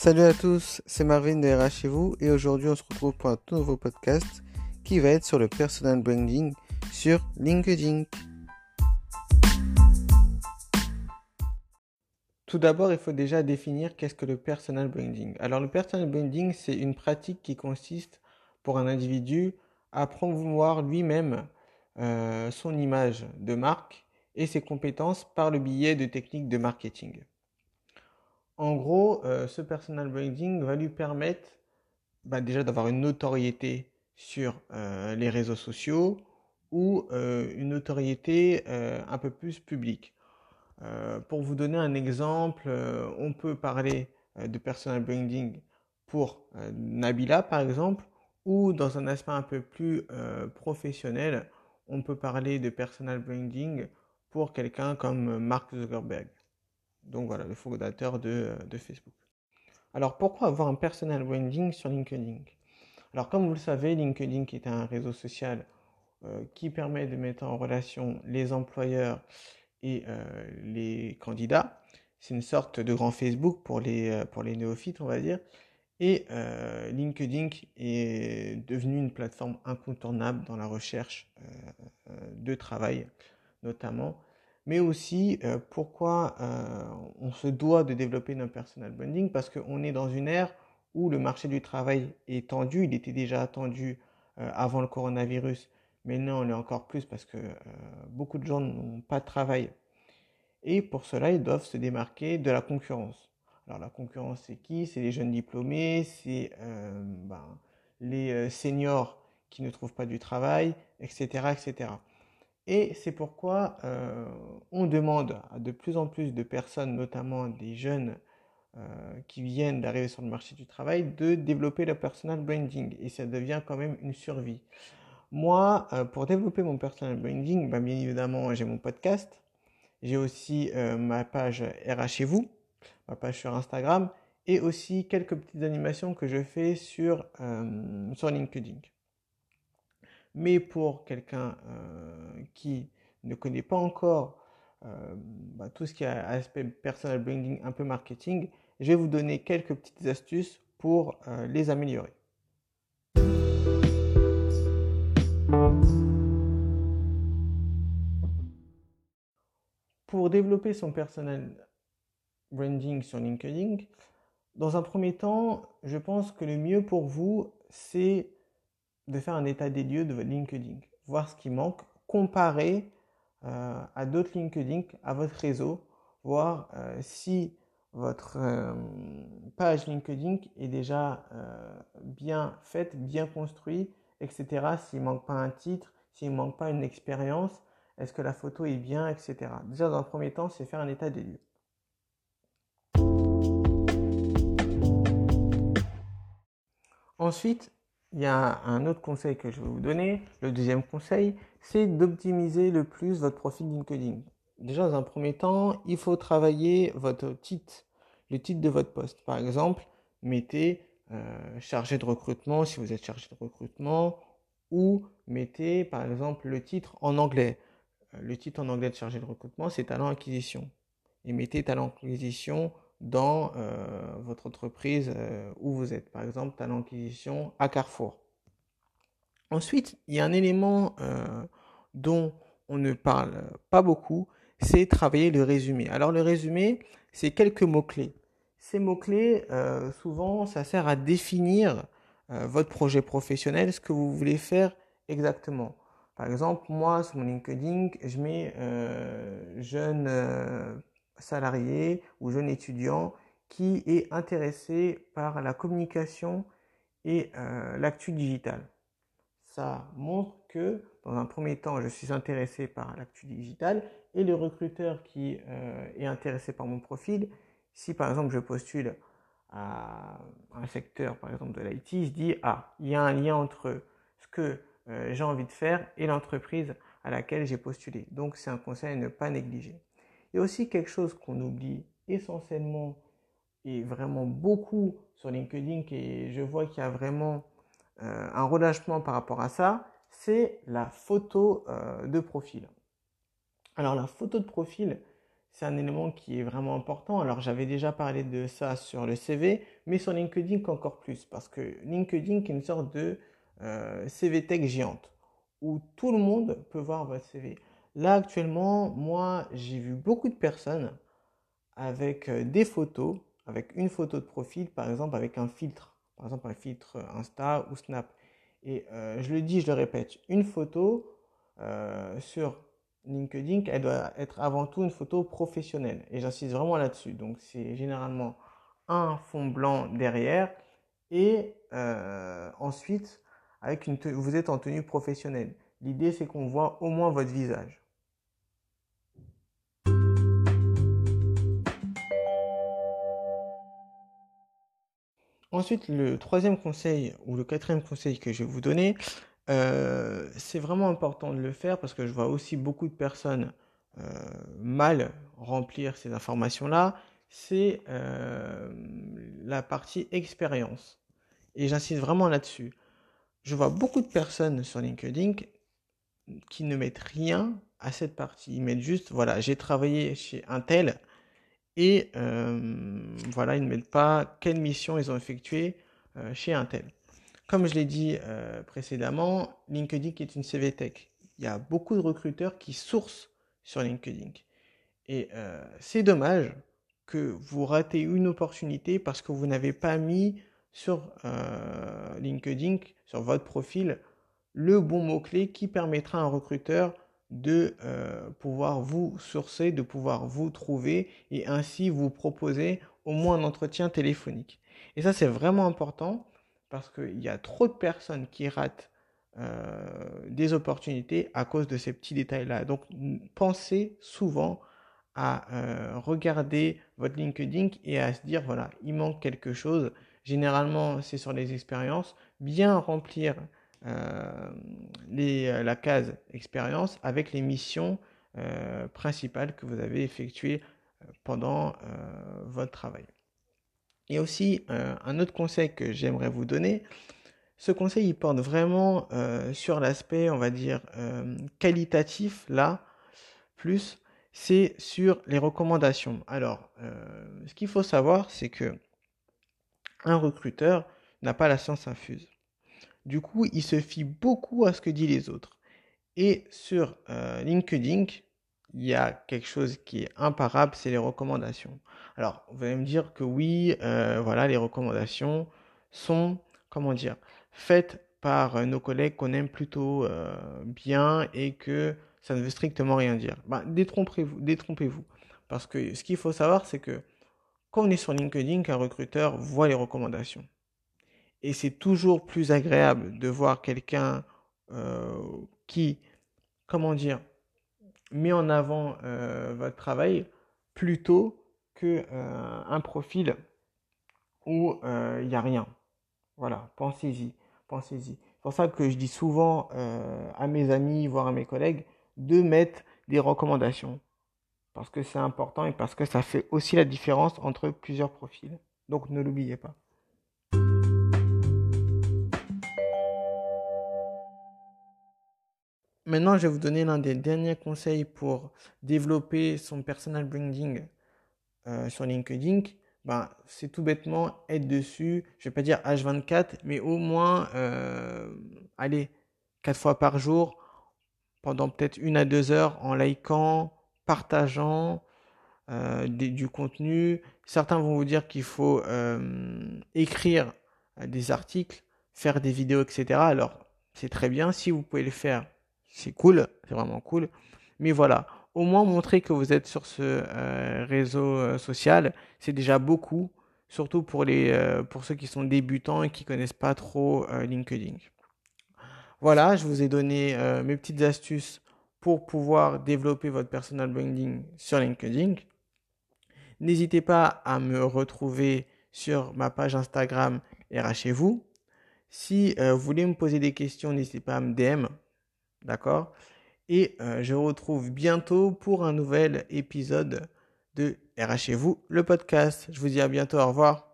Salut à tous, c'est Marvin de RH vous et aujourd'hui on se retrouve pour un tout nouveau podcast qui va être sur le personal branding sur LinkedIn. Tout d'abord, il faut déjà définir qu'est-ce que le personal branding. Alors le personal branding, c'est une pratique qui consiste pour un individu à promouvoir lui-même euh, son image de marque et ses compétences par le biais de techniques de marketing. En gros, euh, ce personal branding va lui permettre bah, déjà d'avoir une notoriété sur euh, les réseaux sociaux ou euh, une notoriété un peu plus publique. pour vous donner un exemple, on peut parler de personal branding pour Nabila par exemple, ou dans un aspect un peu plus professionnel, on peut parler de personal branding pour quelqu'un comme Mark Zuckerberg donc voilà, le fondateur de, de, Facebook. Alors pourquoi avoir un personal branding sur LinkedIn? Alors comme vous le savez, LinkedIn est un réseau social euh, qui permet de mettre en relation les employeurs et euh, les candidats. C'est une sorte de grand Facebook pour les, euh, pour les néophytes, on va dire. Et LinkedIn est devenu une plateforme incontournable dans la recherche de travail, notamment mais aussi euh, pourquoi euh, on se doit de développer notre personal branding parce qu'on est dans une ère où le marché du travail est tendu, il était déjà tendu euh, avant le coronavirus, mais maintenant on est encore plus parce que beaucoup de gens n'ont pas de travail. Et pour cela, ils doivent se démarquer de la concurrence. Alors la concurrence, c'est qui? C'est les jeunes diplômés, c'est ben, les seniors qui ne trouvent pas du travail, etc. etc. Et c'est pourquoi euh, on demande à de plus en plus de personnes, notamment des jeunes euh, qui viennent d'arriver sur le marché du travail, de développer le personal branding. Et ça devient quand même une survie. Moi, euh, pour développer mon personal branding, ben, bien évidemment, j'ai mon podcast. J'ai aussi ma page RH chez vous, ma page sur Instagram, et aussi quelques petites animations que je fais sur, sur LinkedIn. Mais pour quelqu'un euh, qui ne connaît pas encore euh, bah, tout ce qui a aspect personal branding, un peu marketing, je vais vous donner quelques petites astuces pour euh, les améliorer. Pour développer son personal branding sur LinkedIn, dans un premier temps, je pense que le mieux pour vous, c'est de faire un état des lieux de votre LinkedIn, voir ce qui manque, comparer euh, à d'autres LinkedIn, à votre réseau, voir euh, si votre euh, page LinkedIn est déjà bien faite, bien construite, etc. S'il manque pas un titre, s'il manque pas une expérience, est-ce que la photo est bien, etc. Déjà, dans le premier temps, c'est faire un état des lieux. Ensuite, il y a un autre conseil que je vais vous donner. Le deuxième conseil, c'est d'optimiser le plus votre profil LinkedIn. Déjà, dans un premier temps, il faut travailler votre titre, le titre de votre poste. Par exemple, mettez euh, chargé de recrutement si vous êtes chargé de recrutement ou mettez par exemple le titre en anglais. Euh, le titre en anglais de chargé de recrutement, c'est talent acquisition. Et mettez talent acquisition dans euh, votre entreprise euh, où vous êtes. Par exemple, talent acquisition à Carrefour. Ensuite, il y a un élément euh, dont on ne parle pas beaucoup, c'est travailler le résumé. Alors le résumé, c'est quelques mots-clés. Ces mots-clés, souvent, ça sert à définir votre projet professionnel, ce que vous voulez faire exactement. Par exemple, moi, sur mon LinkedIn, je mets jeune salarié ou jeune étudiant qui est intéressé par la communication et euh, l'actu digital. Ça montre que dans un premier temps, je suis intéressé par l'actu digital et le recruteur qui euh, est intéressé par mon profil, si par exemple je postule à un secteur, par exemple de l'IT, il se dit, ah, il y a un lien entre ce que euh, j'ai envie de faire et l'entreprise à laquelle j'ai postulé. Donc c'est un conseil à ne pas négliger. A aussi quelque chose qu'on oublie essentiellement et vraiment beaucoup sur LinkedIn et je vois qu'il y a vraiment euh, un relâchement par rapport à ça, c'est la photo euh, de profil. Alors la photo de profil, c'est un élément qui est vraiment important. Alors j'avais déjà parlé de ça sur le CV, mais sur LinkedIn encore plus, parce que LinkedIn est une sorte de euh, CV Tech géante, où tout le monde peut voir votre CV. Là actuellement, moi j'ai vu beaucoup de personnes avec euh, des photos, avec une photo de profil, par exemple avec un filtre, par exemple un filtre Insta ou Snap. Et euh, je le dis, je le répète, une photo sur LinkedIn, elle doit être avant tout une photo professionnelle. Et j'insiste vraiment là-dessus. Donc, c'est généralement un fond blanc derrière. Et euh, ensuite, avec une vous êtes en tenue professionnelle. L'idée, c'est qu'on voit au moins votre visage. Ensuite, le troisième conseil ou le quatrième conseil que je vais vous donner, euh, c'est vraiment important de le faire parce que je vois aussi beaucoup de personnes euh, mal remplir ces informations-là. C'est euh, la partie expérience. Et j'insiste vraiment là-dessus. Je vois beaucoup de personnes sur LinkedIn qui ne mettent rien à cette partie. Ils mettent juste, voilà, j'ai travaillé chez Intel et voilà, ils ne mettent pas quelle mission ils ont effectué chez Intel. Comme je l'ai dit euh, précédemment, LinkedIn est une CV Tech. Il y a beaucoup de recruteurs qui sourcent sur LinkedIn. Et euh, c'est dommage que vous ratez une opportunité parce que vous n'avez pas mis sur euh, LinkedIn, sur votre profil, le bon mot-clé qui permettra à un recruteur de pouvoir vous sourcer, de pouvoir vous trouver et ainsi vous proposer au moins un entretien téléphonique. Et ça, c'est vraiment important parce qu'il y a trop de personnes qui ratent euh, des opportunités à cause de ces petits détails-là. Donc, pensez souvent à euh, regarder votre LinkedIn et à se dire, voilà, il manque quelque chose. Généralement, c'est sur les expériences. Bien remplir euh, la case expérience avec les missions principales que vous avez effectuées pendant votre travail. Et aussi, euh, un autre conseil que j'aimerais vous donner, ce conseil, il porte vraiment euh, sur l'aspect, on va dire, euh, qualitatif, là, plus, c'est sur les recommandations. Alors, ce qu'il faut savoir, c'est que un recruteur n'a pas la science infuse. Du coup, il se fie beaucoup à ce que disent les autres. Et sur LinkedIn, il y a quelque chose qui est imparable, c'est les recommandations. Alors, vous allez me dire que oui, euh, voilà, les recommandations sont, comment dire, faites par euh, nos collègues qu'on aime plutôt euh, bien et que ça ne veut strictement rien dire. Ben, détrompez-vous, détrompez-vous. Parce que ce qu'il faut savoir, c'est que quand on est sur LinkedIn, qu'un recruteur voit les recommandations. Et c'est toujours plus agréable de voir quelqu'un qui, comment dire, met en avant euh, votre travail plutôt que euh, un profil où euh, il n'y a rien. Voilà, pensez-y, pensez-y. C'est pour ça que je dis souvent à mes amis, voire à mes collègues, de mettre des recommandations. Parce que c'est important et parce que ça fait aussi la différence entre plusieurs profils. Donc ne l'oubliez pas. Maintenant, je vais vous donner l'un des derniers conseils pour développer son personal branding euh, sur LinkedIn. Ben, c'est tout bêtement être dessus, je vais pas dire H24, mais au moins, euh, allez, quatre fois par jour, pendant peut-être une à deux heures, en likant, partageant euh, du contenu. Certains vont vous dire qu'il faut écrire des articles, faire des vidéos, etc. Alors, c'est très bien. Si vous pouvez le faire, c'est cool, c'est vraiment cool. Mais voilà, au moins montrer que vous êtes sur ce euh, réseau euh, social, c'est déjà beaucoup, surtout euh, pour ceux qui sont débutants et qui connaissent pas trop LinkedIn. Voilà, je vous ai donné mes petites astuces pour pouvoir développer votre personal branding sur LinkedIn. N'hésitez pas à me retrouver sur ma page Instagram RH vous. Si vous voulez me poser des questions, n'hésitez pas à me DM D'accord? Et euh, je vous retrouve bientôt pour un nouvel épisode de RH vous, le podcast. Je vous dis à bientôt, au revoir.